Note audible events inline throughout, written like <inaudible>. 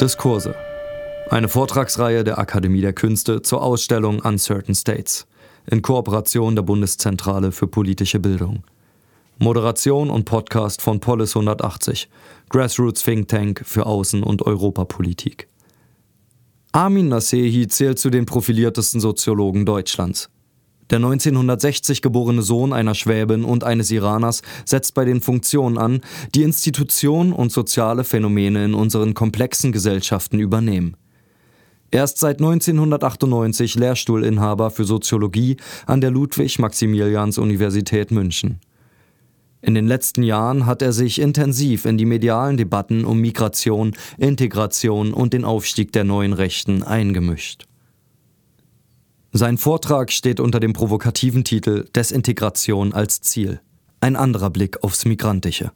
Diskurse. Eine Vortragsreihe der Akademie der Künste zur Ausstellung Uncertain States in Kooperation der Bundeszentrale für politische Bildung. Moderation und Podcast von Polis 180, Grassroots Think Tank für Außen- und Europapolitik. Armin Nasehi zählt zu den profiliertesten Soziologen Deutschlands. Der 1960 geborene Sohn einer Schwäbin und eines Iraners setzt bei den Funktionen an, die Institutionen und soziale Phänomene in unseren komplexen Gesellschaften übernehmen. Er ist seit 1998 Lehrstuhlinhaber für Soziologie an der Ludwig-Maximilians-Universität München. In den letzten Jahren hat er sich intensiv in die medialen Debatten um Migration, Integration und den Aufstieg der neuen Rechten eingemischt. Sein Vortrag steht unter dem provokativen Titel Desintegration als Ziel. Ein anderer Blick aufs Migrantische.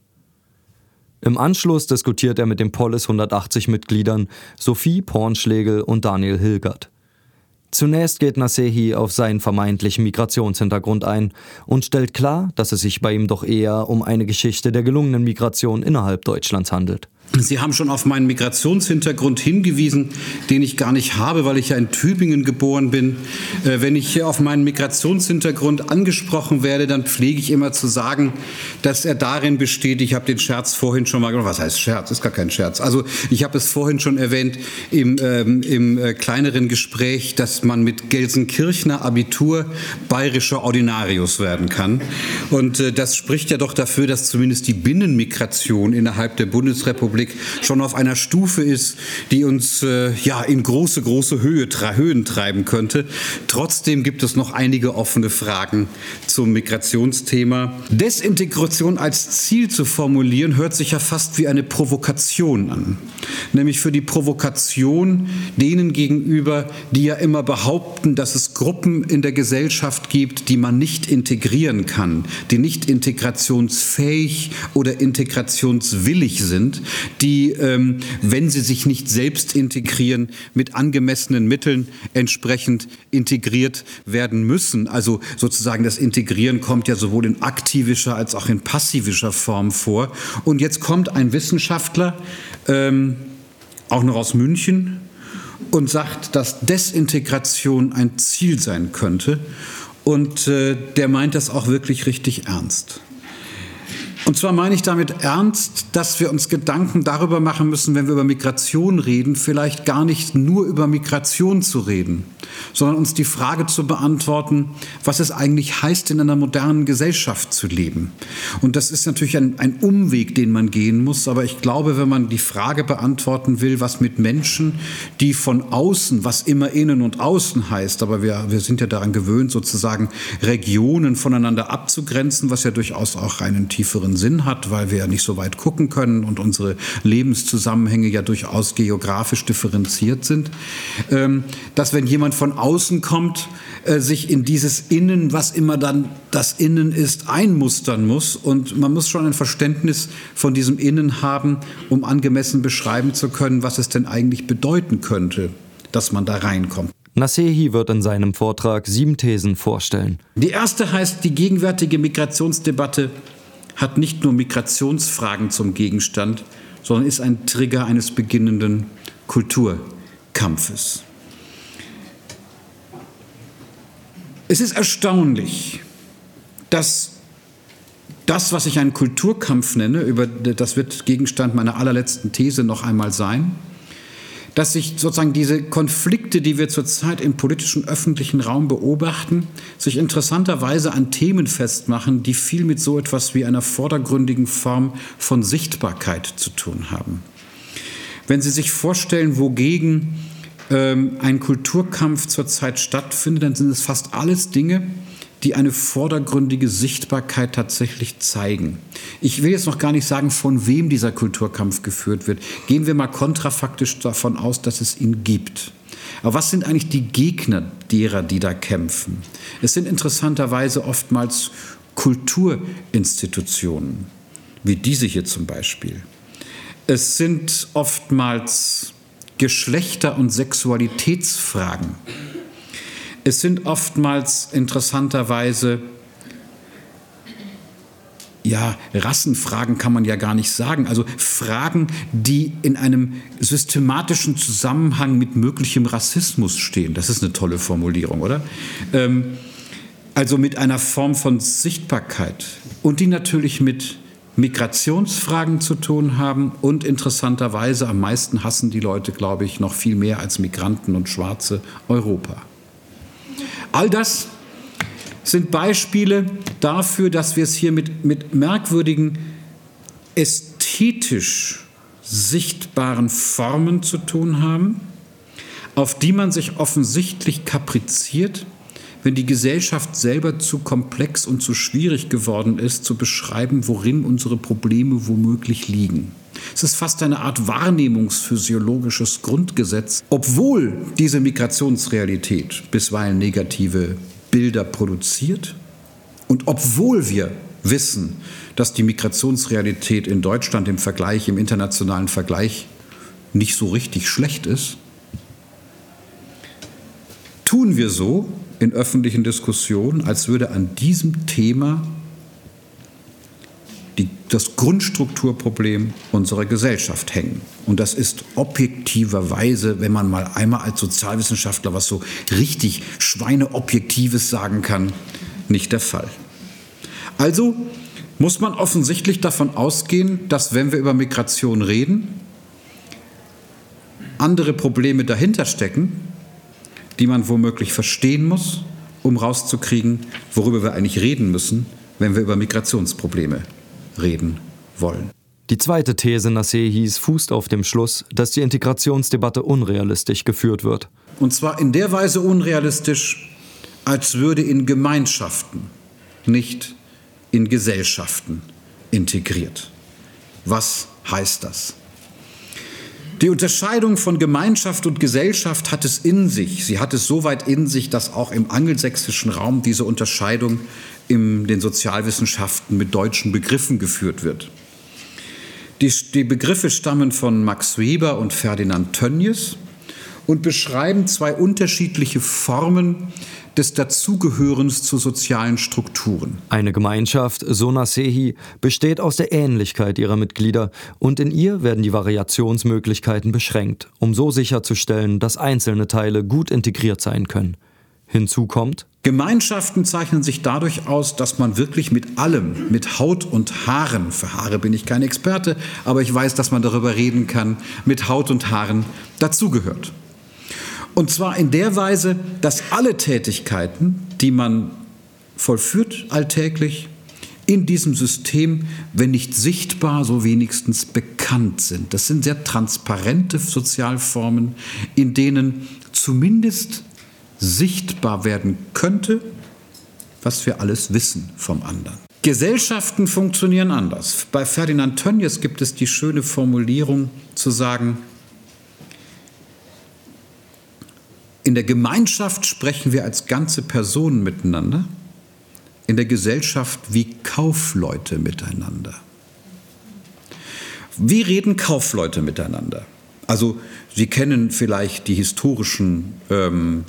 Im Anschluss diskutiert er mit den Polis 180 Mitgliedern Sophie Pornschlegel und Daniel Hilgert. Zunächst geht Nasehi auf seinen vermeintlichen Migrationshintergrund ein und stellt klar, dass es sich bei ihm doch eher um eine Geschichte der gelungenen Migration innerhalb Deutschlands handelt. Sie haben schon auf meinen Migrationshintergrund hingewiesen, den ich gar nicht habe, weil ich ja in Tübingen geboren bin. Äh, wenn ich auf meinen Migrationshintergrund angesprochen werde, dann pflege ich immer zu sagen, dass er darin besteht, ich habe den Scherz vorhin schon mal gemacht, was heißt Scherz, ist gar kein Scherz. Also ich habe es vorhin schon erwähnt im, ähm, im äh, kleineren Gespräch, dass man mit Gelsenkirchner Abitur bayerischer Ordinarius werden kann. Und äh, das spricht ja doch dafür, dass zumindest die Binnenmigration innerhalb der Bundesrepublik Augenblick schon auf einer Stufe ist, die uns äh, ja in große, große Höhe, Höhen treiben könnte. Trotzdem gibt es noch einige offene Fragen zum Migrationsthema. Desintegration als Ziel zu formulieren, hört sich ja fast wie eine Provokation an. Nämlich für die Provokation denen gegenüber, die ja immer behaupten, dass es Gruppen in der Gesellschaft gibt, die man nicht integrieren kann, die nicht integrationsfähig oder integrationswillig sind, die, ähm, wenn sie sich nicht selbst integrieren, mit angemessenen Mitteln entsprechend integriert werden müssen. Also sozusagen das Integrieren kommt ja sowohl in aktivischer als auch in passivischer Form vor. Und jetzt kommt ein Wissenschaftler, ähm, auch noch aus München, und sagt, dass Desintegration ein Ziel sein könnte. Und äh, der meint das auch wirklich richtig ernst. Und zwar meine ich damit ernst, dass wir uns Gedanken darüber machen müssen, wenn wir über Migration reden, vielleicht gar nicht nur über Migration zu reden, sondern uns die Frage zu beantworten, was es eigentlich heißt, in einer modernen Gesellschaft zu leben. Und das ist natürlich ein, ein Umweg, den man gehen muss, aber ich glaube, wenn man die Frage beantworten will, was mit Menschen, die von außen, was immer innen und außen heißt, aber wir, wir sind ja daran gewöhnt, sozusagen Regionen voneinander abzugrenzen, was ja durchaus auch einen tieferen Sinn hat, weil wir ja nicht so weit gucken können und unsere Lebenszusammenhänge ja durchaus geografisch differenziert sind, ähm, dass wenn jemand von außen kommt, äh, sich in dieses Innen, was immer dann das Innen ist, einmustern muss. Und man muss schon ein Verständnis von diesem Innen haben, um angemessen beschreiben zu können, was es denn eigentlich bedeuten könnte, dass man da reinkommt. Nasehi wird in seinem Vortrag sieben Thesen vorstellen. Die erste heißt, die gegenwärtige Migrationsdebatte hat nicht nur Migrationsfragen zum Gegenstand, sondern ist ein Trigger eines beginnenden Kulturkampfes. Es ist erstaunlich, dass das, was ich einen Kulturkampf nenne, über, das wird Gegenstand meiner allerletzten These noch einmal sein, dass sich sozusagen diese Konflikte, die wir zurzeit im politischen öffentlichen Raum beobachten, sich interessanterweise an Themen festmachen, die viel mit so etwas wie einer vordergründigen Form von Sichtbarkeit zu tun haben. Wenn Sie sich vorstellen, wogegen ähm, ein Kulturkampf zurzeit stattfindet, dann sind es fast alles Dinge, die eine vordergründige Sichtbarkeit tatsächlich zeigen. Ich will jetzt noch gar nicht sagen, von wem dieser Kulturkampf geführt wird. Gehen wir mal kontrafaktisch davon aus, dass es ihn gibt. Aber was sind eigentlich die Gegner derer, die da kämpfen? Es sind interessanterweise oftmals Kulturinstitutionen, wie diese hier zum Beispiel. Es sind oftmals Geschlechter- und Sexualitätsfragen es sind oftmals interessanterweise ja, Rassenfragen kann man ja gar nicht sagen. Also Fragen, die in einem systematischen Zusammenhang mit möglichem Rassismus stehen. Das ist eine tolle Formulierung, oder? Ähm, also mit einer Form von Sichtbarkeit und die natürlich mit Migrationsfragen zu tun haben und interessanterweise am meisten hassen die Leute, glaube ich, noch viel mehr als Migranten und Schwarze Europa. All das sind Beispiele dafür, dass wir es hier mit, mit merkwürdigen, ästhetisch sichtbaren Formen zu tun haben, auf die man sich offensichtlich kapriziert, wenn die Gesellschaft selber zu komplex und zu schwierig geworden ist, zu beschreiben, worin unsere Probleme womöglich liegen. Es ist fast eine Art wahrnehmungsphysiologisches Grundgesetz, obwohl diese Migrationsrealität bisweilen negative Bilder produziert und obwohl wir wissen, dass die Migrationsrealität in Deutschland im Vergleich, im internationalen Vergleich nicht so richtig schlecht ist, tun wir so in öffentlichen Diskussionen, als würde an diesem Thema die, das Grundstrukturproblem unserer Gesellschaft hängen. Und das ist objektiverweise, wenn man mal einmal als Sozialwissenschaftler was so richtig Schweineobjektives sagen kann, nicht der Fall. Also muss man offensichtlich davon ausgehen, dass wenn wir über Migration reden, andere Probleme dahinter stecken, die man womöglich verstehen muss, um rauszukriegen, worüber wir eigentlich reden müssen, wenn wir über Migrationsprobleme reden wollen. Die zweite These Nassehis fußt auf dem Schluss, dass die Integrationsdebatte unrealistisch geführt wird. Und zwar in der Weise unrealistisch, als würde in Gemeinschaften, nicht in Gesellschaften integriert. Was heißt das? Die Unterscheidung von Gemeinschaft und Gesellschaft hat es in sich. Sie hat es so weit in sich, dass auch im angelsächsischen Raum diese Unterscheidung in den Sozialwissenschaften mit deutschen Begriffen geführt wird. Die, die Begriffe stammen von Max Weber und Ferdinand Tönnies und beschreiben zwei unterschiedliche Formen des Dazugehörens zu sozialen Strukturen. Eine Gemeinschaft, so Nasehi, besteht aus der Ähnlichkeit ihrer Mitglieder und in ihr werden die Variationsmöglichkeiten beschränkt, um so sicherzustellen, dass einzelne Teile gut integriert sein können. Hinzu kommt, Gemeinschaften zeichnen sich dadurch aus, dass man wirklich mit allem, mit Haut und Haaren, für Haare bin ich kein Experte, aber ich weiß, dass man darüber reden kann, mit Haut und Haaren dazugehört. Und zwar in der Weise, dass alle Tätigkeiten, die man vollführt alltäglich, in diesem System, wenn nicht sichtbar, so wenigstens bekannt sind. Das sind sehr transparente Sozialformen, in denen zumindest sichtbar werden könnte, was wir alles wissen vom anderen. Gesellschaften funktionieren anders. Bei Ferdinand Tönnies gibt es die schöne Formulierung zu sagen, In der Gemeinschaft sprechen wir als ganze Personen miteinander, in der Gesellschaft wie Kaufleute miteinander. Wie reden Kaufleute miteinander? Also Sie kennen vielleicht die historischen ähm,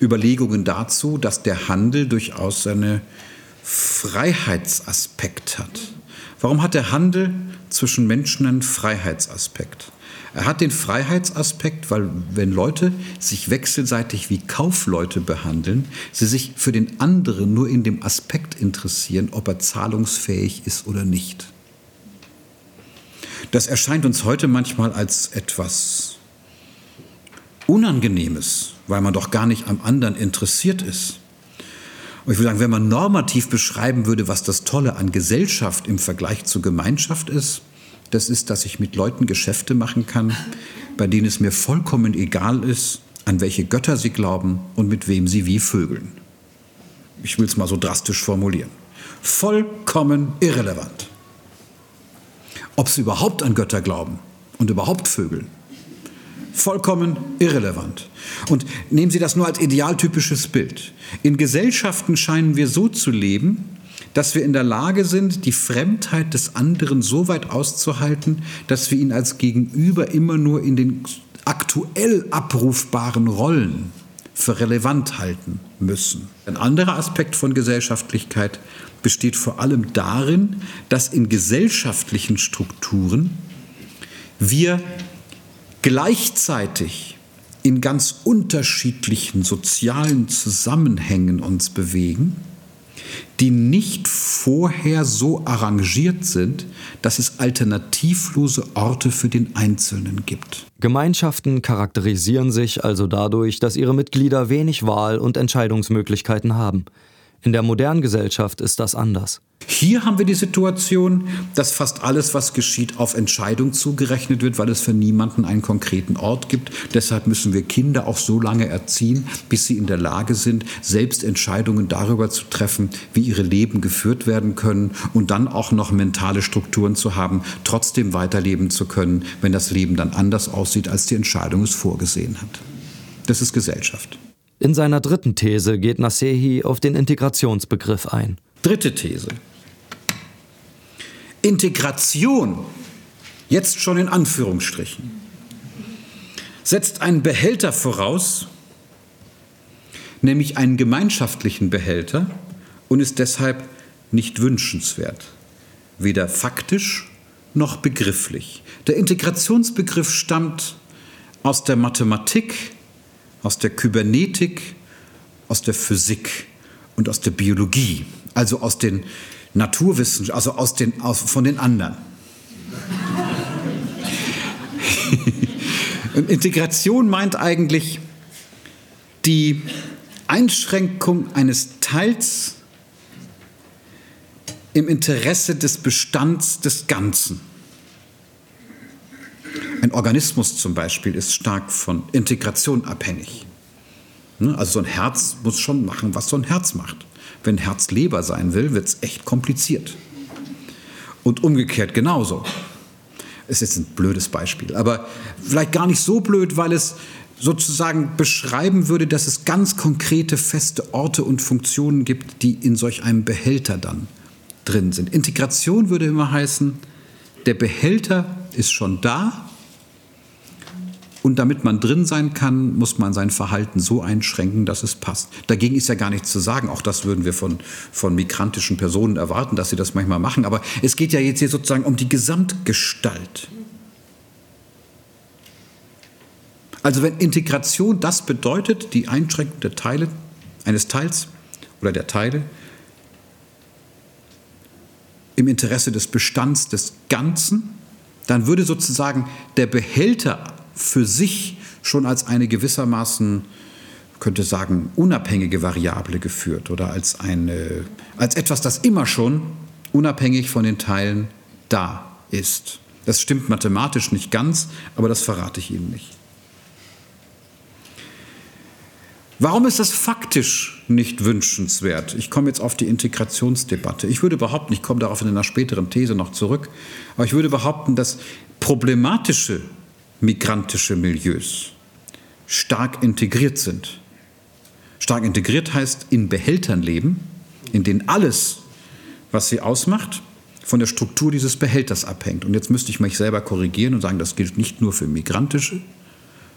Überlegungen dazu, dass der Handel durchaus einen Freiheitsaspekt hat. Warum hat der Handel zwischen Menschen einen Freiheitsaspekt? Er hat den Freiheitsaspekt, weil wenn Leute sich wechselseitig wie Kaufleute behandeln, sie sich für den anderen nur in dem Aspekt interessieren, ob er zahlungsfähig ist oder nicht. Das erscheint uns heute manchmal als etwas Unangenehmes, weil man doch gar nicht am anderen interessiert ist. Und ich würde sagen, wenn man normativ beschreiben würde, was das Tolle an Gesellschaft im Vergleich zur Gemeinschaft ist, das ist, dass ich mit Leuten Geschäfte machen kann, bei denen es mir vollkommen egal ist, an welche Götter sie glauben und mit wem sie wie vögeln. Ich will es mal so drastisch formulieren. Vollkommen irrelevant. Ob sie überhaupt an Götter glauben und überhaupt vögeln. Vollkommen irrelevant. Und nehmen Sie das nur als idealtypisches Bild. In Gesellschaften scheinen wir so zu leben, dass wir in der Lage sind, die Fremdheit des anderen so weit auszuhalten, dass wir ihn als Gegenüber immer nur in den aktuell abrufbaren Rollen für relevant halten müssen. Ein anderer Aspekt von Gesellschaftlichkeit besteht vor allem darin, dass in gesellschaftlichen Strukturen wir gleichzeitig in ganz unterschiedlichen sozialen Zusammenhängen uns bewegen, die nicht vorher so arrangiert sind, dass es alternativlose Orte für den Einzelnen gibt. Gemeinschaften charakterisieren sich also dadurch, dass ihre Mitglieder wenig Wahl- und Entscheidungsmöglichkeiten haben. In der modernen Gesellschaft ist das anders. Hier haben wir die Situation, dass fast alles, was geschieht, auf Entscheidung zugerechnet wird, weil es für niemanden einen konkreten Ort gibt. Deshalb müssen wir Kinder auch so lange erziehen, bis sie in der Lage sind, selbst Entscheidungen darüber zu treffen, wie ihre Leben geführt werden können und dann auch noch mentale Strukturen zu haben, trotzdem weiterleben zu können, wenn das Leben dann anders aussieht, als die Entscheidung es vorgesehen hat. Das ist Gesellschaft. In seiner dritten These geht Nasehi auf den Integrationsbegriff ein. Dritte These. Integration, jetzt schon in Anführungsstrichen, setzt einen Behälter voraus, nämlich einen gemeinschaftlichen Behälter und ist deshalb nicht wünschenswert, weder faktisch noch begrifflich. Der Integrationsbegriff stammt aus der Mathematik, aus der Kybernetik, aus der Physik und aus der Biologie, also aus den Naturwissenschaften, also aus den, aus, von den anderen. <laughs> Und Integration meint eigentlich die Einschränkung eines Teils im Interesse des Bestands des Ganzen. Ein Organismus zum Beispiel ist stark von Integration abhängig. Ne, also so ein Herz muss schon machen, was so ein Herz macht. Wenn Herz Leber sein will, wird es echt kompliziert. Und umgekehrt genauso. Es ist ein blödes Beispiel, aber vielleicht gar nicht so blöd, weil es sozusagen beschreiben würde, dass es ganz konkrete feste Orte und Funktionen gibt, die in solch einem Behälter dann drin sind. Integration würde immer heißen, der Behälter ist schon da, und damit man drin sein kann, muss man sein Verhalten so einschränken, dass es passt. Dagegen ist ja gar nichts zu sagen. Auch das würden wir von, von migrantischen Personen erwarten, dass sie das manchmal machen. Aber es geht ja jetzt hier sozusagen um die Gesamtgestalt. Also wenn Integration das bedeutet, die Einschränkung der Teile, eines Teils oder der Teile, im Interesse des Bestands des Ganzen, dann würde sozusagen der Behälter für sich schon als eine gewissermaßen, könnte sagen, unabhängige Variable geführt oder als, eine, als etwas, das immer schon unabhängig von den Teilen da ist. Das stimmt mathematisch nicht ganz, aber das verrate ich Ihnen nicht. Warum ist das faktisch nicht wünschenswert? Ich komme jetzt auf die Integrationsdebatte. Ich würde behaupten, ich komme darauf in einer späteren These noch zurück, aber ich würde behaupten, dass problematische migrantische Milieus stark integriert sind. Stark integriert heißt in Behältern leben, in denen alles, was sie ausmacht, von der Struktur dieses Behälters abhängt. Und jetzt müsste ich mich selber korrigieren und sagen, das gilt nicht nur für migrantische,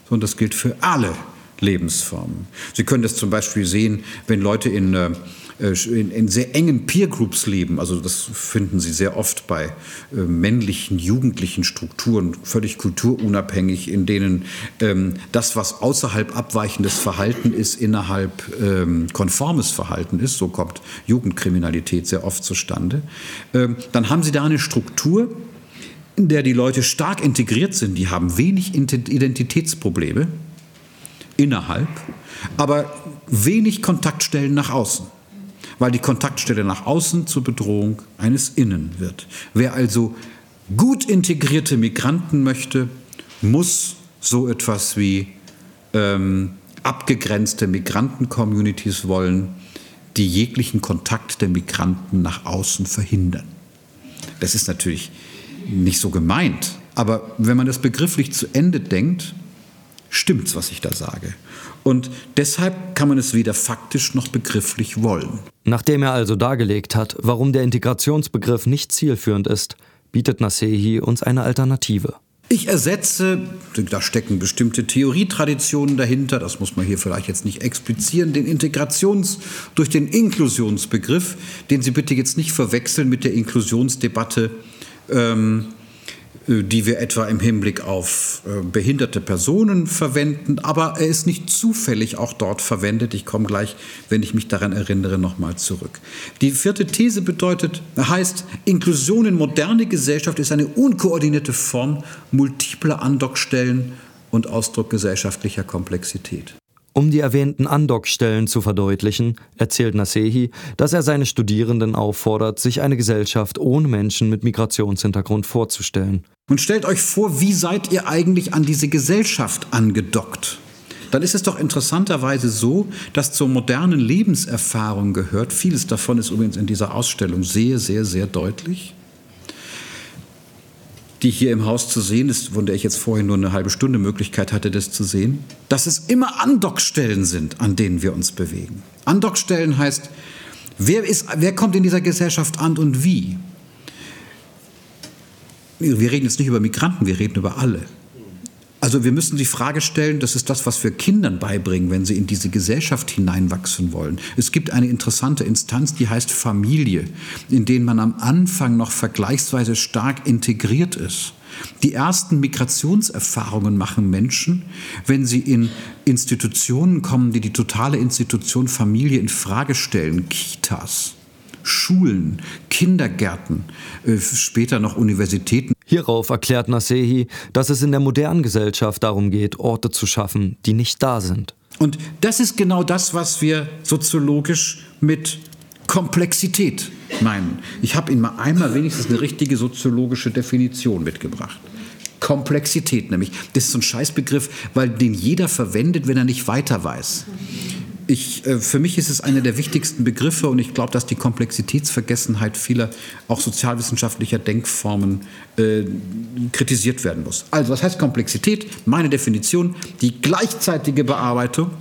sondern das gilt für alle Lebensformen. Sie können das zum Beispiel sehen, wenn Leute in äh, in, in, sehr engen Peer Groups leben. Also das finden Sie sehr oft bei äh, männlichen, jugendlichen Strukturen, völlig kulturunabhängig, in denen ähm, das, was außerhalb abweichendes Verhalten ist, innerhalb ähm, konformes Verhalten ist. So kommt Jugendkriminalität sehr oft zustande. Ähm, dann haben Sie da eine Struktur, in der die Leute stark integriert sind. Die haben wenig Identitätsprobleme innerhalb, aber wenig Kontaktstellen nach außen weil die Kontaktstelle nach außen zur Bedrohung eines Innen wird. Wer also gut integrierte Migranten möchte, muss so etwas wie ähm, abgegrenzte Migranten-Communities wollen, die jeglichen Kontakt der Migranten nach außen verhindern. Das ist natürlich nicht so gemeint, aber wenn man das begrifflich zu Ende denkt, stimmt's, was ich da sage. Und deshalb kann man es weder faktisch noch begrifflich wollen. Nachdem er also dargelegt hat, warum der Integrationsbegriff nicht zielführend ist, bietet Nasehi uns eine Alternative. Ich ersetze, da stecken bestimmte Theorietraditionen dahinter, das muss man hier vielleicht jetzt nicht explizieren, den Integrations- durch den Inklusionsbegriff, den Sie bitte jetzt nicht verwechseln mit der Inklusionsdebatte ähm, äh, die wir etwa im Hinblick auf äh, behinderte Personen verwenden, aber er ist nicht zufällig auch dort verwendet. Ich komme gleich, wenn ich mich daran erinnere, nochmal zurück. Die vierte These bedeutet, heißt, Inklusion in moderne Gesellschaft ist eine unkoordinierte Form multipler Andockstellen und Ausdruck gesellschaftlicher Komplexität. Um die erwähnten Andockstellen zu verdeutlichen, erzählt Nasehi, dass er seine Studierenden auffordert, sich eine Gesellschaft ohne Menschen mit Migrationshintergrund vorzustellen. Und stellt euch vor, wie seid ihr eigentlich an diese Gesellschaft angedockt? Dann ist es doch interessanterweise so, dass zur modernen Lebenserfahrung gehört, vieles davon ist übrigens in dieser Ausstellung sehr, sehr, sehr deutlich, die hier im Haus zu sehen ist, von der ich jetzt vorhin nur eine halbe Stunde Möglichkeit hatte, das zu sehen, dass es immer Andockstellen sind, an denen wir uns bewegen. Andockstellen heißt, wer, ist, wer kommt in dieser Gesellschaft an und wie? Wir reden jetzt nicht über Migranten, wir reden über alle. Also wir müssen die Frage stellen, das ist das, was wir Kindern beibringen, wenn sie in diese Gesellschaft hineinwachsen wollen. Es gibt eine interessante Instanz, die heißt Familie, in denen man am Anfang noch vergleichsweise stark integriert ist. Die ersten Migrationserfahrungen machen Menschen, wenn sie in Institutionen kommen, die die totale Institution Familie in Frage stellen, Kitas. Schulen, Kindergärten, äh, später noch Universitäten. Hierauf erklärt Nasehi, dass es in der modernen Gesellschaft darum geht, Orte zu schaffen, die nicht da sind. Und das ist genau das, was wir soziologisch mit Komplexität meinen. Ich habe Ihnen mal einmal wenigstens eine richtige soziologische Definition mitgebracht. Komplexität nämlich. Das ist so ein Scheißbegriff, weil den jeder verwendet, wenn er nicht weiter weiß ich, äh, für mich ist es einer der wichtigsten Begriffe und ich glaube, dass die Komplexitätsvergessenheit vieler auch sozialwissenschaftlicher Denkformen äh, kritisiert werden muss. Also, was heißt Komplexität? Meine Definition, die gleichzeitige Bearbeitung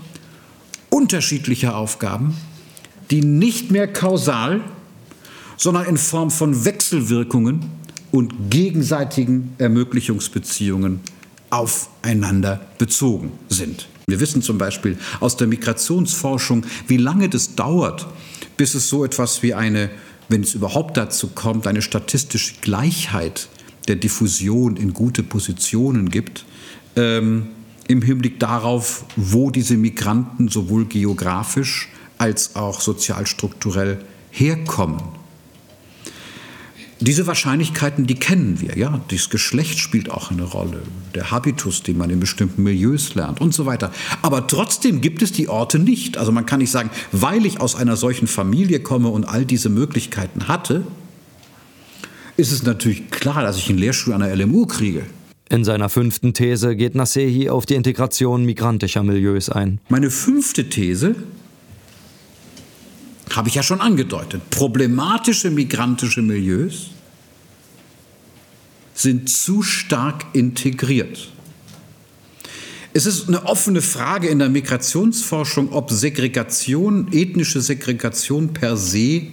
unterschiedlicher Aufgaben, die nicht mehr kausal, sondern in Form von Wechselwirkungen und gegenseitigen Ermöglichungsbeziehungen aufeinander bezogen sind. Wir wissen zum Beispiel aus der Migrationsforschung, wie lange das dauert, bis es so etwas wie eine, wenn es überhaupt dazu kommt, eine statistische Gleichheit der Diffusion in gute Positionen gibt, ähm, im Hinblick darauf, wo diese Migranten sowohl geografisch als auch sozialstrukturell herkommen. Diese Wahrscheinlichkeiten, die kennen wir, ja. Das Geschlecht spielt auch eine Rolle, der Habitus, den man in bestimmten Milieus lernt und so weiter. Aber trotzdem gibt es die Orte nicht. Also man kann nicht sagen, weil ich aus einer solchen Familie komme und all diese Möglichkeiten hatte, ist es natürlich klar, dass ich einen Lehrstuhl an der LMU kriege. In seiner fünften These geht Nasehi auf die Integration migrantischer Milieus ein. Meine fünfte These habe ich ja schon angedeutet, problematische migrantische Milieus sind zu stark integriert. Es ist eine offene Frage in der Migrationsforschung, ob Segregation, ethnische Segregation per se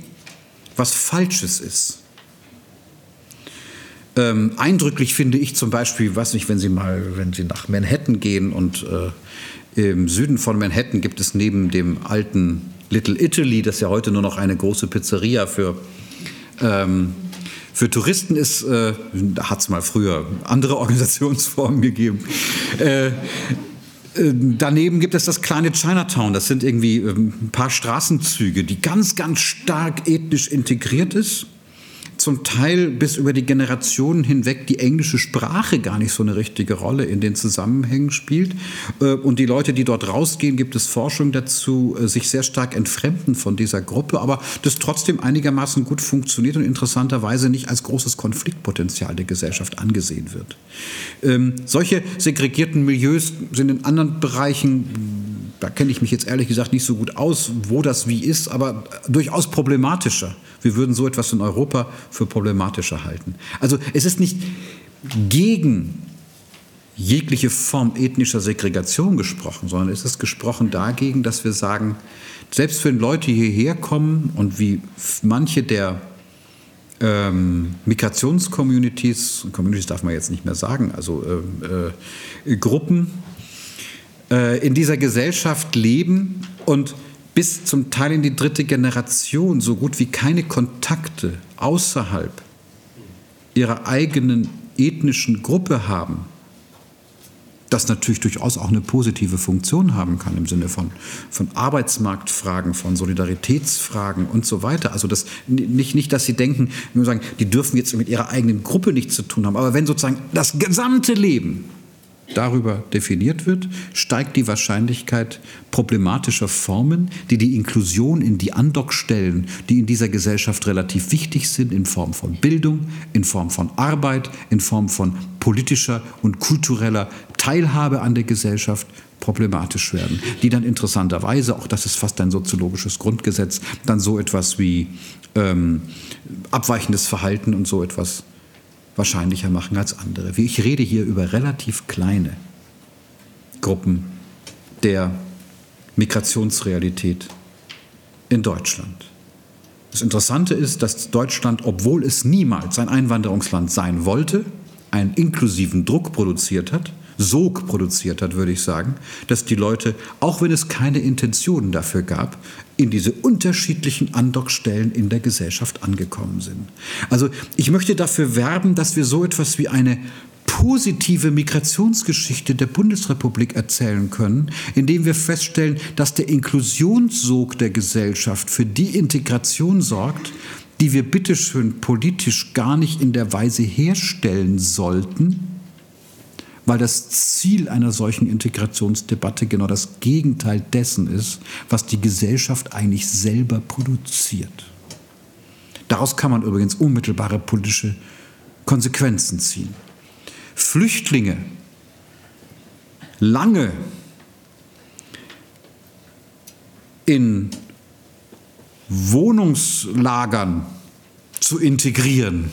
was Falsches ist. Ähm, eindrücklich finde ich zum Beispiel, weiß nicht, wenn Sie mal, wenn Sie nach Manhattan gehen und äh, im Süden von Manhattan gibt es neben dem alten Little Italy, das ja heute nur noch eine große Pizzeria für, ähm, für Touristen ist. Äh, da hat es mal früher andere <laughs> Organisationsformen gegeben. Äh, äh, daneben gibt es das kleine Chinatown. Das sind irgendwie ähm, ein paar Straßenzüge, die ganz, ganz stark ethnisch integriert ist zum Teil bis über die Generationen hinweg die englische Sprache gar nicht so eine richtige Rolle in den Zusammenhängen spielt. Äh, und die Leute, die dort rausgehen, gibt es Forschung dazu, äh, sich sehr stark entfremden von dieser Gruppe, aber das trotzdem einigermaßen gut funktioniert und interessanterweise nicht als großes Konfliktpotenzial der Gesellschaft angesehen wird. Ähm, solche segregierten Milieus sind in anderen Bereichen, da kenne ich mich jetzt ehrlich gesagt nicht so gut aus, wo das wie ist, aber durchaus problematischer. Wir würden so etwas in Europa für problematischer halten. Also es ist nicht gegen jegliche Form ethnischer Segregation gesprochen, sondern es ist gesprochen dagegen, dass wir sagen, selbst wenn Leute hierher kommen und wie manche der ähm, Migrationscommunities, Communities darf man jetzt nicht mehr sagen, also äh, äh, Gruppen äh, in dieser Gesellschaft leben und bis zum Teil in die dritte Generation so gut wie keine Kontakte außerhalb ihrer eigenen ethnischen Gruppe haben, das natürlich durchaus auch eine positive Funktion haben kann im Sinne von, von Arbeitsmarktfragen, von Solidaritätsfragen und so weiter. Also das, nicht, nicht, dass Sie denken, sagen, die dürfen jetzt mit ihrer eigenen Gruppe nichts zu tun haben, aber wenn sozusagen das gesamte Leben darüber definiert wird, steigt die Wahrscheinlichkeit problematischer Formen, die die Inklusion in die Andockstellen, die in dieser Gesellschaft relativ wichtig sind, in Form von Bildung, in Form von Arbeit, in Form von politischer und kultureller Teilhabe an der Gesellschaft problematisch werden, die dann interessanterweise, auch das ist fast ein soziologisches Grundgesetz, dann so etwas wie ähm, abweichendes Verhalten und so etwas wahrscheinlicher machen als andere. Ich rede hier über relativ kleine Gruppen der Migrationsrealität in Deutschland. Das Interessante ist, dass Deutschland, obwohl es niemals ein Einwanderungsland sein wollte, einen inklusiven Druck produziert hat, Sog produziert hat, würde ich sagen, dass die Leute, auch wenn es keine Intentionen dafür gab, in diese unterschiedlichen Andockstellen in der Gesellschaft angekommen sind. Also ich möchte dafür werben, dass wir so etwas wie eine positive Migrationsgeschichte der Bundesrepublik erzählen können, indem wir feststellen, dass der Inklusionssog der Gesellschaft für die Integration sorgt, die wir bitteschön politisch gar nicht in der Weise herstellen sollten, weil das Ziel einer solchen Integrationsdebatte genau das Gegenteil dessen ist, was die Gesellschaft eigentlich selber produziert. Daraus kann man übrigens unmittelbare politische Konsequenzen ziehen. Flüchtlinge lange in Wohnungslagern zu integrieren,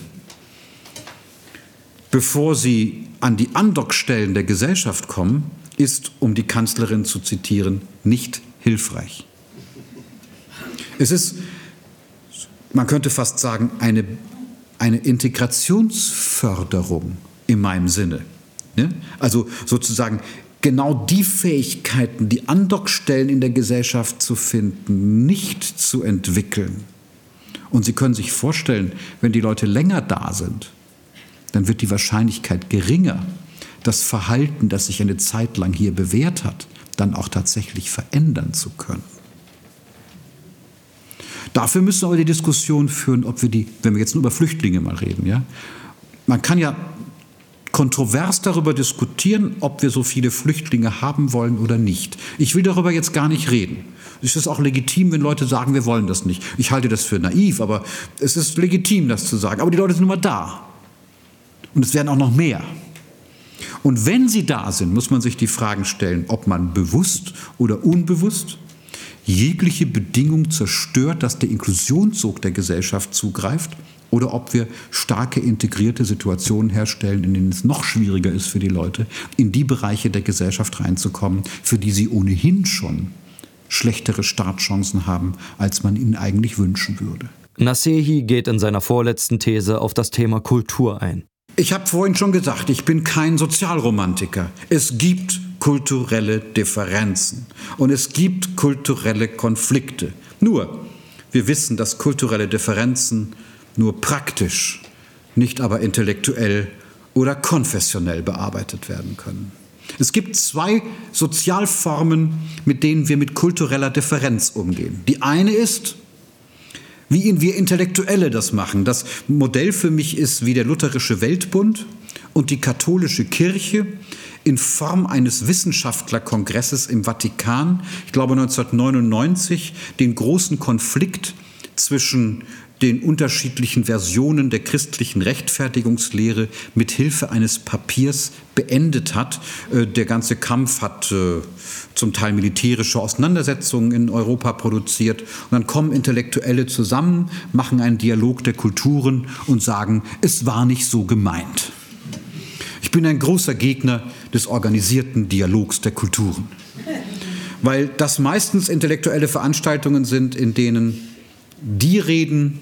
bevor sie an die Andockstellen der Gesellschaft kommen, ist, um die Kanzlerin zu zitieren, nicht hilfreich. Es ist, man könnte fast sagen, eine, eine Integrationsförderung in meinem Sinne. Also sozusagen genau die Fähigkeiten, die Andockstellen in der Gesellschaft zu finden, nicht zu entwickeln. Und Sie können sich vorstellen, wenn die Leute länger da sind, dann wird die Wahrscheinlichkeit geringer, das Verhalten, das sich eine Zeit lang hier bewährt hat, dann auch tatsächlich verändern zu können. Dafür müssen wir aber die Diskussion führen, ob wir die, wenn wir jetzt nur über Flüchtlinge mal reden, ja, man kann ja kontrovers darüber diskutieren, ob wir so viele Flüchtlinge haben wollen oder nicht. Ich will darüber jetzt gar nicht reden. Es ist auch legitim, wenn Leute sagen, wir wollen das nicht. Ich halte das für naiv, aber es ist legitim, das zu sagen. Aber die Leute sind mal da. Und es werden auch noch mehr. Und wenn sie da sind, muss man sich die Fragen stellen, ob man bewusst oder unbewusst jegliche Bedingung zerstört, dass der Inklusionssog der Gesellschaft zugreift, oder ob wir starke integrierte Situationen herstellen, in denen es noch schwieriger ist für die Leute, in die Bereiche der Gesellschaft reinzukommen, für die sie ohnehin schon schlechtere Startchancen haben, als man ihnen eigentlich wünschen würde. Nasehi geht in seiner vorletzten These auf das Thema Kultur ein. Ich habe vorhin schon gesagt, ich bin kein Sozialromantiker. Es gibt kulturelle Differenzen und es gibt kulturelle Konflikte. Nur, wir wissen, dass kulturelle Differenzen nur praktisch, nicht aber intellektuell oder konfessionell bearbeitet werden können. Es gibt zwei Sozialformen, mit denen wir mit kultureller Differenz umgehen. Die eine ist wie wir Intellektuelle das machen. Das Modell für mich ist wie der Lutherische Weltbund und die katholische Kirche in Form eines Wissenschaftlerkongresses im Vatikan, ich glaube 1999, den großen Konflikt zwischen den unterschiedlichen Versionen der christlichen Rechtfertigungslehre mit Hilfe eines Papiers beendet hat. Äh, der ganze Kampf hat äh, zum Teil militärische Auseinandersetzungen in Europa produziert. Und dann kommen Intellektuelle zusammen, machen einen Dialog der Kulturen und sagen, es war nicht so gemeint. Ich bin ein großer Gegner des organisierten Dialogs der Kulturen, weil das meistens intellektuelle Veranstaltungen sind, in denen die reden,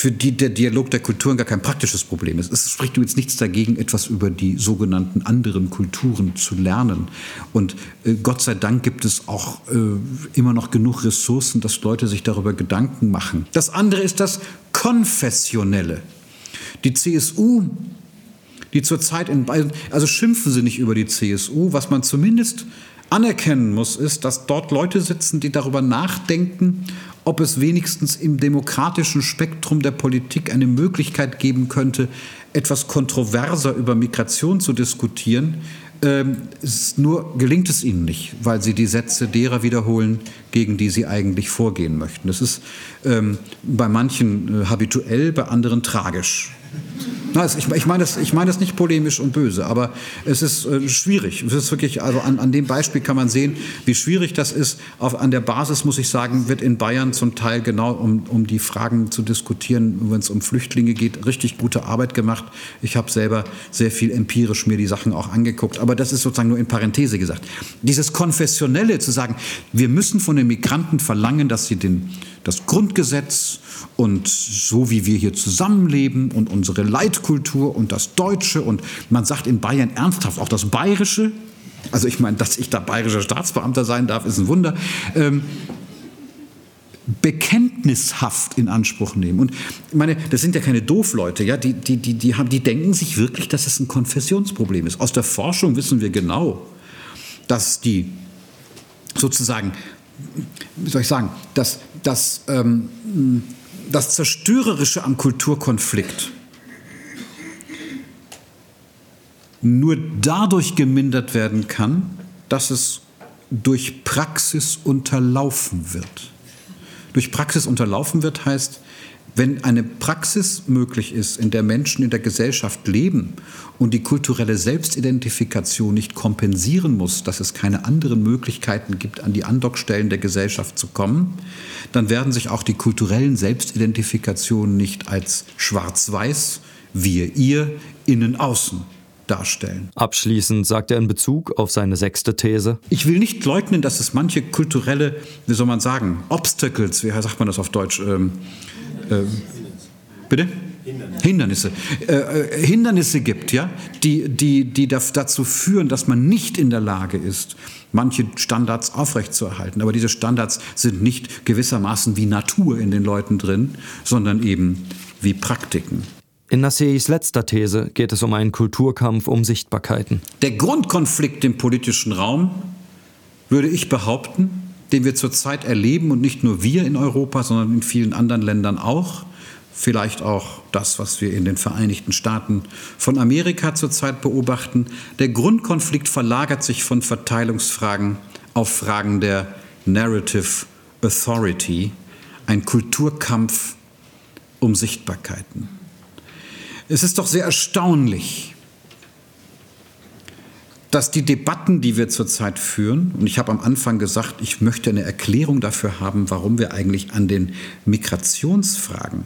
für die der Dialog der Kulturen gar kein praktisches Problem ist. Es spricht jetzt nichts dagegen, etwas über die sogenannten anderen Kulturen zu lernen. Und äh, Gott sei Dank gibt es auch äh, immer noch genug Ressourcen, dass Leute sich darüber Gedanken machen. Das andere ist das Konfessionelle. Die CSU die zurzeit in Bayern, also schimpfen Sie nicht über die CSU, was man zumindest anerkennen muss, ist, dass dort Leute sitzen, die darüber nachdenken, ob es wenigstens im demokratischen Spektrum der Politik eine Möglichkeit geben könnte, etwas kontroverser über Migration zu diskutieren. Ähm, es nur gelingt es ihnen nicht, weil sie die Sätze derer wiederholen, gegen die sie eigentlich vorgehen möchten. Das ist ähm, bei manchen äh, habituell, bei anderen tragisch. Ich, meine das, ich meine das nicht polemisch und böse, aber es ist äh, schwierig. Es ist wirklich, also an, an dem Beispiel kann man sehen, wie schwierig das ist. Auf, an der Basis, muss ich sagen, wird in Bayern zum Teil genau um, um die Fragen zu diskutieren, wenn es um Flüchtlinge geht, richtig gute Arbeit gemacht. Ich habe selber sehr viel empirisch mir die Sachen auch angeguckt, aber das ist sozusagen nur in Parenthese gesagt. Dieses Konfessionelle zu sagen, wir müssen von den Migranten verlangen, dass sie den, das Grundgesetz und so wie wir hier zusammenleben und unsere Leitkultur und das Deutsche und man sagt in Bayern ernsthaft auch das Bayerische. Also ich meine, dass ich da bayerischer Staatsbeamter sein darf, ist ein Wunder. Ähm, bekenntnishaft in Anspruch nehmen. Und ich meine, das sind ja keine Doofleute, ja, die, die, die, die, haben, die denken sich wirklich, dass es ein Konfessionsproblem ist. Aus der Forschung wissen wir genau, dass die sozusagen, wie soll ich sagen, dass, dass ähm, das Zerstörerische am Kulturkonflikt nur dadurch gemindert werden kann, dass es durch Praxis unterlaufen wird. Durch Praxis unterlaufen wird heißt, wenn eine Praxis möglich ist, in der Menschen in der Gesellschaft leben und die kulturelle Selbstidentifikation nicht kompensieren muss, dass es keine anderen Möglichkeiten gibt, an die Andockstellen der Gesellschaft zu kommen, dann werden sich auch die kulturellen Selbstidentifikationen nicht als schwarz-weiß, wir, ihr, innen, außen darstellen. Abschließend sagt er in Bezug auf seine sechste These. Ich will nicht leugnen, dass es manche kulturelle, wie soll man sagen, Obstacles, wie sagt man das auf Deutsch, ähm, äh, bitte? Hindernisse, Hindernisse, äh, äh, Hindernisse gibt, ja, die, die, die dazu führen, dass man nicht in der Lage ist, manche Standards aufrechtzuerhalten. Aber diese Standards sind nicht gewissermaßen wie Natur in den Leuten drin, sondern eben wie Praktiken. In Nasseis letzter These geht es um einen Kulturkampf um Sichtbarkeiten. Der Grundkonflikt im politischen Raum, würde ich behaupten, den wir zurzeit erleben und nicht nur wir in Europa, sondern in vielen anderen Ländern auch. Vielleicht auch das, was wir in den Vereinigten Staaten von Amerika zurzeit beobachten. Der Grundkonflikt verlagert sich von Verteilungsfragen auf Fragen der Narrative Authority, ein Kulturkampf um Sichtbarkeiten. Es ist doch sehr erstaunlich, dass die Debatten, die wir zurzeit führen, und ich habe am Anfang gesagt, ich möchte eine Erklärung dafür haben, warum wir eigentlich an den Migrationsfragen,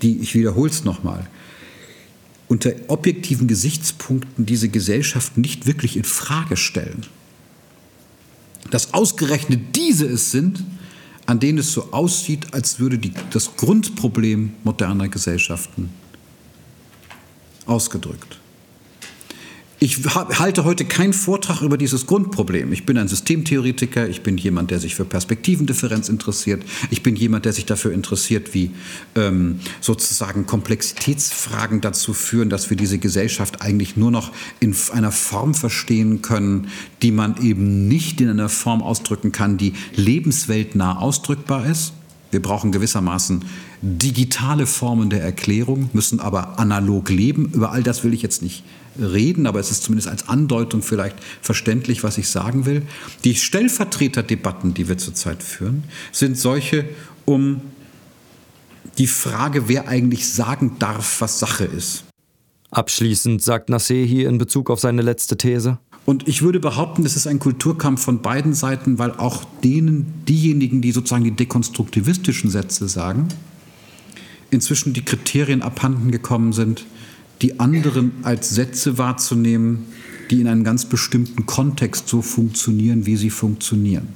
die, ich wiederhole es nochmal, unter objektiven Gesichtspunkten diese Gesellschaft nicht wirklich in Frage stellen. Dass ausgerechnet diese es sind, an denen es so aussieht, als würde die, das Grundproblem moderner Gesellschaften ausgedrückt. Ich halte heute keinen Vortrag über dieses Grundproblem. Ich bin ein Systemtheoretiker, ich bin jemand, der sich für Perspektivendifferenz interessiert, ich bin jemand, der sich dafür interessiert, wie ähm, sozusagen Komplexitätsfragen dazu führen, dass wir diese Gesellschaft eigentlich nur noch in einer Form verstehen können, die man eben nicht in einer Form ausdrücken kann, die lebensweltnah ausdrückbar ist. Wir brauchen gewissermaßen digitale Formen der Erklärung, müssen aber analog leben. Über all das will ich jetzt nicht reden, aber es ist zumindest als Andeutung vielleicht verständlich, was ich sagen will. Die Stellvertreterdebatten, die wir zurzeit führen, sind solche um die Frage, wer eigentlich sagen darf, was Sache ist. Abschließend sagt Nassé hier in Bezug auf seine letzte These. Und ich würde behaupten, das ist ein Kulturkampf von beiden Seiten, weil auch denen, diejenigen, die sozusagen die dekonstruktivistischen Sätze sagen, inzwischen die Kriterien abhanden gekommen sind, die anderen als Sätze wahrzunehmen, die in einem ganz bestimmten Kontext so funktionieren, wie sie funktionieren.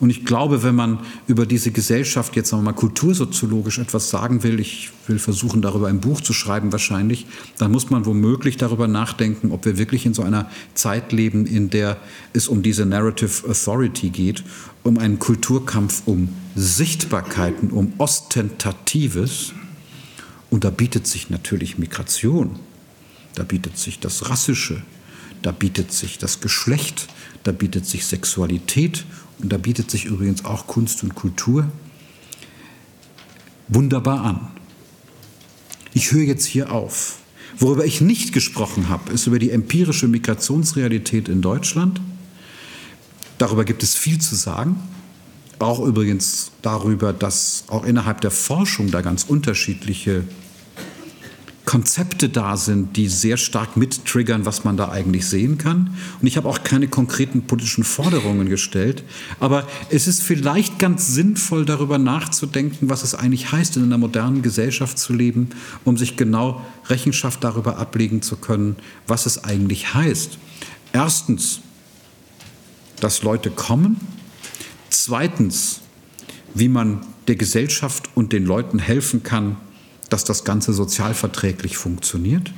Und ich glaube, wenn man über diese Gesellschaft jetzt nochmal kultursoziologisch etwas sagen will, ich will versuchen, darüber ein Buch zu schreiben wahrscheinlich, dann muss man womöglich darüber nachdenken, ob wir wirklich in so einer Zeit leben, in der es um diese Narrative Authority geht, um einen Kulturkampf um Sichtbarkeiten, um Ostentatives. Und da bietet sich natürlich Migration, da bietet sich das Rassische, da bietet sich das Geschlecht, da bietet sich Sexualität und da bietet sich übrigens auch Kunst und Kultur wunderbar an. Ich höre jetzt hier auf. Worüber ich nicht gesprochen habe, ist über die empirische Migrationsrealität in Deutschland. Darüber gibt es viel zu sagen. Auch übrigens darüber, dass auch innerhalb der Forschung da ganz unterschiedliche Konzepte da sind, die sehr stark mittriggern, was man da eigentlich sehen kann. Und ich habe auch keine konkreten politischen Forderungen gestellt. Aber es ist vielleicht ganz sinnvoll, darüber nachzudenken, was es eigentlich heißt, in einer modernen Gesellschaft zu leben, um sich genau Rechenschaft darüber ablegen zu können, was es eigentlich heißt. Erstens, dass Leute kommen. Zweitens, wie man der Gesellschaft und den Leuten helfen kann, dass das Ganze sozialverträglich funktioniert.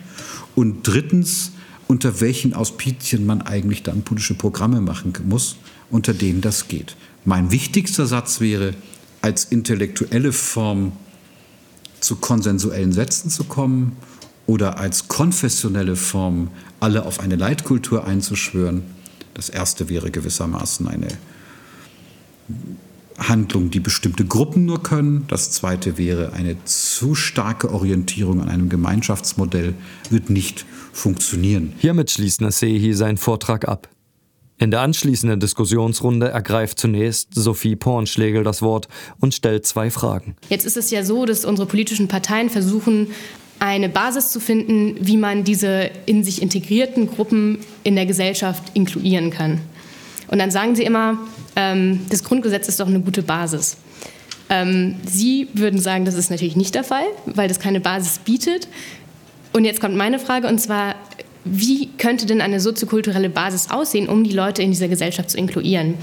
Und drittens, unter welchen Auspizien man eigentlich dann politische Programme machen muss, unter denen das geht. Mein wichtigster Satz wäre, als intellektuelle Form zu konsensuellen Sätzen zu kommen oder als konfessionelle Form alle auf eine Leitkultur einzuschwören. Das erste wäre gewissermaßen eine Handlung, die bestimmte Gruppen nur können. Das zweite wäre eine zu starke Orientierung an einem Gemeinschaftsmodell, wird nicht funktionieren. Hiermit schließt Nasehi seinen Vortrag ab. In der anschließenden Diskussionsrunde ergreift zunächst Sophie Pornschlegel das Wort und stellt zwei Fragen. Jetzt ist es ja so, dass unsere politischen Parteien versuchen, eine Basis zu finden, wie man diese in sich integrierten Gruppen in der Gesellschaft inkludieren kann. Und dann sagen sie immer, ähm, das Grundgesetz ist doch eine gute Basis. Ähm, sie würden sagen, das ist natürlich nicht der Fall, weil das keine Basis bietet. Und jetzt kommt meine Frage, und zwar, wie könnte denn eine soziokulturelle Basis aussehen, um die Leute in dieser Gesellschaft zu inkludieren?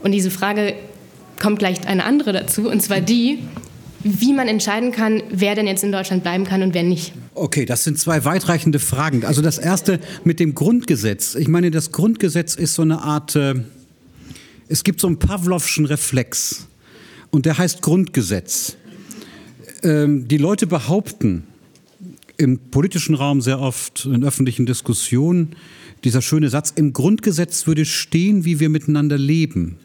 Und diese Frage kommt gleich eine andere dazu, und zwar die, wie man entscheiden kann, wer denn jetzt in Deutschland bleiben kann und wer nicht. Okay, das sind zwei weitreichende Fragen. Also das erste mit dem Grundgesetz. Ich meine, das Grundgesetz ist so eine Art, äh, es gibt so einen Pavlovschen Reflex und der heißt Grundgesetz. Ähm, die Leute behaupten im politischen Raum sehr oft, in öffentlichen Diskussionen, dieser schöne Satz, im Grundgesetz würde stehen, wie wir miteinander leben.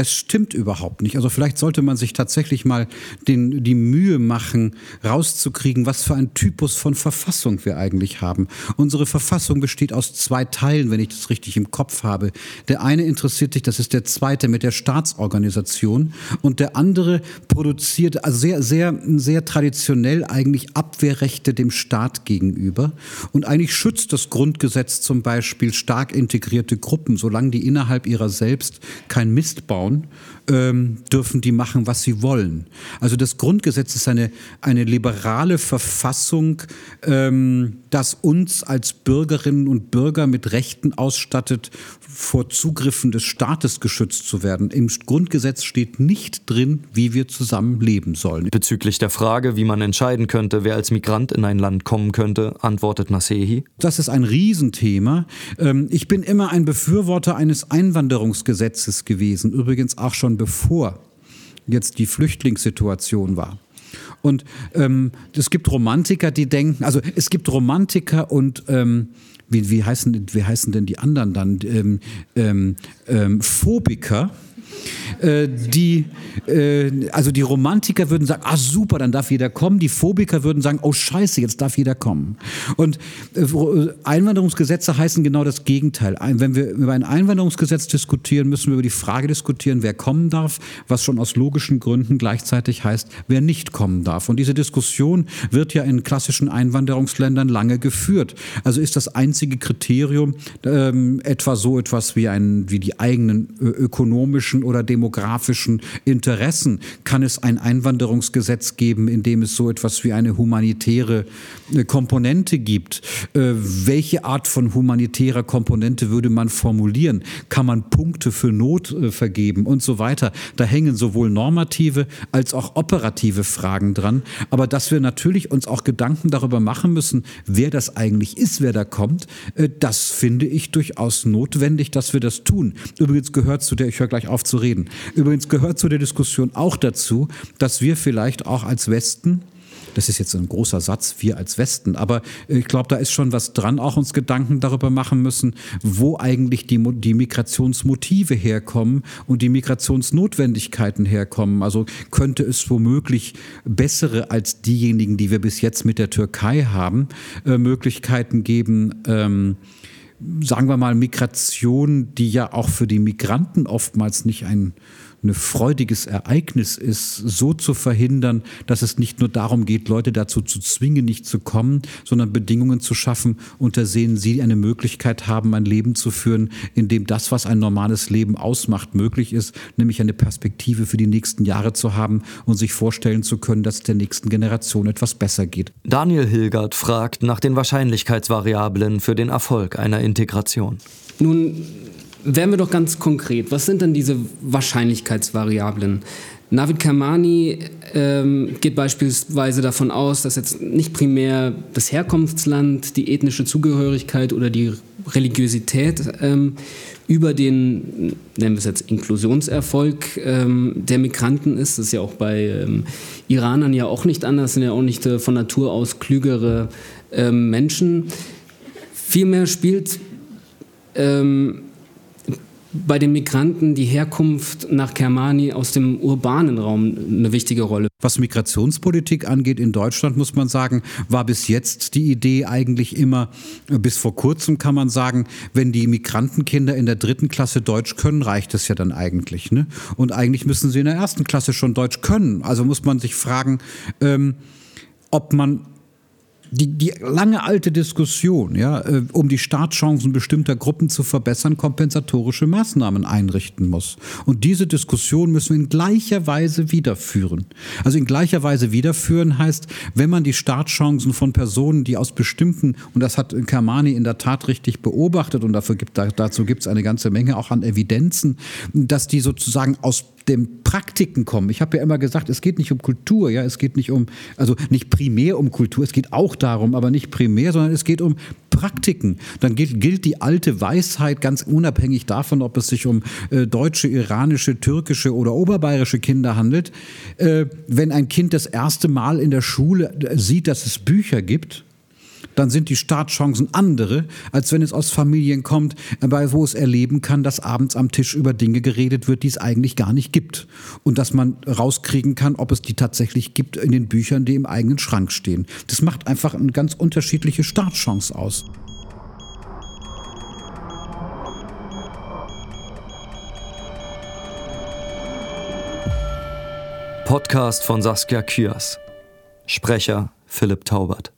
Das stimmt überhaupt nicht. Also vielleicht sollte man sich tatsächlich mal den, die Mühe machen, rauszukriegen, was für ein Typus von Verfassung wir eigentlich haben. Unsere Verfassung besteht aus zwei Teilen, wenn ich das richtig im Kopf habe. Der eine interessiert sich, das ist der zweite mit der Staatsorganisation und der andere produziert sehr, sehr, sehr traditionell eigentlich Abwehrrechte dem Staat gegenüber. Und eigentlich schützt das Grundgesetz zum Beispiel stark integrierte Gruppen, solange die innerhalb ihrer selbst kein Mist bauen bauen, ähm, dürfen die machen, was sie wollen. Also das Grundgesetz ist eine, eine liberale Verfassung, ähm, das uns als Bürgerinnen und Bürger mit Rechten ausstattet, vor Zugriffen des Staates geschützt zu werden. Im Grundgesetz steht nicht drin, wie wir zusammen leben sollen. Bezüglich der Frage, wie man entscheiden könnte, wer als Migrant in ein Land kommen könnte, antwortet Nasehi. Das ist ein Riesenthema. Ähm, ich bin immer ein Befürworter eines Einwanderungsgesetzes gewesen, übrigens auch schon bevor jetzt die Flüchtlingssituation war. Und ähm, es gibt Romantiker, die denken, also es gibt Romantiker und ähm, wie, wie, heißen, wie heißen denn die anderen dann? Ähm, ähm, ähm Phobiker äh, die, äh, also die Romantiker würden sagen, ah super, dann darf jeder kommen. Die Phobiker würden sagen, oh scheiße, jetzt darf jeder kommen. Und äh, Einwanderungsgesetze heißen genau das Gegenteil. Wenn wir über ein Einwanderungsgesetz diskutieren, müssen wir über die Frage diskutieren, wer kommen darf, was schon aus logischen Gründen gleichzeitig heißt, wer nicht kommen darf. Und diese Diskussion wird ja in klassischen Einwanderungsländern lange geführt. Also ist das einzige Kriterium ähm, etwa so etwas wie, ein, wie die eigenen ökonomischen oder demokratischen demografischen Interessen? Kann es ein Einwanderungsgesetz geben, in dem es so etwas wie eine humanitäre äh, Komponente gibt? Äh, welche Art von humanitärer Komponente würde man formulieren? Kann man Punkte für Not äh, vergeben und so weiter? Da hängen sowohl normative als auch operative Fragen dran. Aber dass wir natürlich uns auch Gedanken darüber machen müssen, wer das eigentlich ist, wer da kommt, das finde ich durchaus notwendig, dass wir das tun. Übrigens gehört zu der, ich höre gleich auf zu reden, übrigens gehört zu der Diskussion auch dazu, dass wir vielleicht auch als Westen das ist jetzt ein großer Satz, wir als Westen, aber ich glaube, da ist schon was dran, auch uns Gedanken darüber machen müssen, wo eigentlich die, die Migrationsmotive herkommen und die Migrationsnotwendigkeiten herkommen. Also könnte es womöglich bessere als diejenigen, die wir bis jetzt mit der Türkei haben, äh, Möglichkeiten geben, ähm, sagen wir mal, Migration, die ja auch für die Migranten oftmals nicht ein ein freudiges Ereignis ist, so zu verhindern, dass es nicht nur darum geht, Leute dazu zu zwingen, nicht zu kommen, sondern Bedingungen zu schaffen, unter denen sie eine Möglichkeit haben, ein Leben zu führen, in dem das, was ein normales Leben ausmacht, möglich ist, nämlich eine Perspektive für die nächsten Jahre zu haben und sich vorstellen zu können, dass es der nächsten Generation etwas besser geht. Daniel Hilgert fragt nach den Wahrscheinlichkeitsvariablen für den Erfolg einer Integration. Nun werden wir doch ganz konkret. Was sind denn diese Wahrscheinlichkeitsvariablen? Navid Kermani ähm, geht beispielsweise davon aus, dass jetzt nicht primär das Herkunftsland, die ethnische Zugehörigkeit oder die Religiosität ähm, über den, nennen wir es jetzt Inklusionserfolg ähm, der Migranten ist. Das ist ja auch bei ähm, Iranern ja auch nicht anders, sind ja auch nicht äh, von Natur aus klügere ähm, Menschen. Vielmehr spielt ähm, bei den Migranten die Herkunft nach Kermani aus dem urbanen Raum eine wichtige Rolle. Was Migrationspolitik angeht in Deutschland, muss man sagen, war bis jetzt die Idee eigentlich immer, bis vor kurzem kann man sagen, wenn die Migrantenkinder in der dritten Klasse Deutsch können, reicht es ja dann eigentlich. Ne? Und eigentlich müssen sie in der ersten Klasse schon Deutsch können. Also muss man sich fragen, ähm, ob man die, die lange alte Diskussion, ja, äh, um die Startchancen bestimmter Gruppen zu verbessern, kompensatorische Maßnahmen einrichten muss. Und diese Diskussion müssen wir in gleicher Weise wiederführen. Also in gleicher Weise wiederführen heißt, wenn man die Startchancen von Personen, die aus bestimmten, und das hat Kermani in der Tat richtig beobachtet, und dafür gibt, dazu gibt es eine ganze Menge auch an Evidenzen, dass die sozusagen aus den Praktiken kommen. Ich habe ja immer gesagt, es geht nicht um Kultur, ja, es geht nicht um, also nicht primär um Kultur, es geht auch darum, aber nicht primär, sondern es geht um Praktiken. Dann gilt, gilt die alte Weisheit ganz unabhängig davon, ob es sich um äh, deutsche, iranische, türkische oder oberbayerische Kinder handelt. Äh, wenn ein Kind das erste Mal in der Schule äh, sieht, dass es Bücher gibt, dann sind die Startchancen andere, als wenn es aus Familien kommt, wo es erleben kann, dass abends am Tisch über Dinge geredet wird, die es eigentlich gar nicht gibt. Und dass man rauskriegen kann, ob es die tatsächlich gibt in den Büchern, die im eigenen Schrank stehen. Das macht einfach eine ganz unterschiedliche Startchance aus. Podcast von Saskia Kürs. Sprecher Philipp Taubert.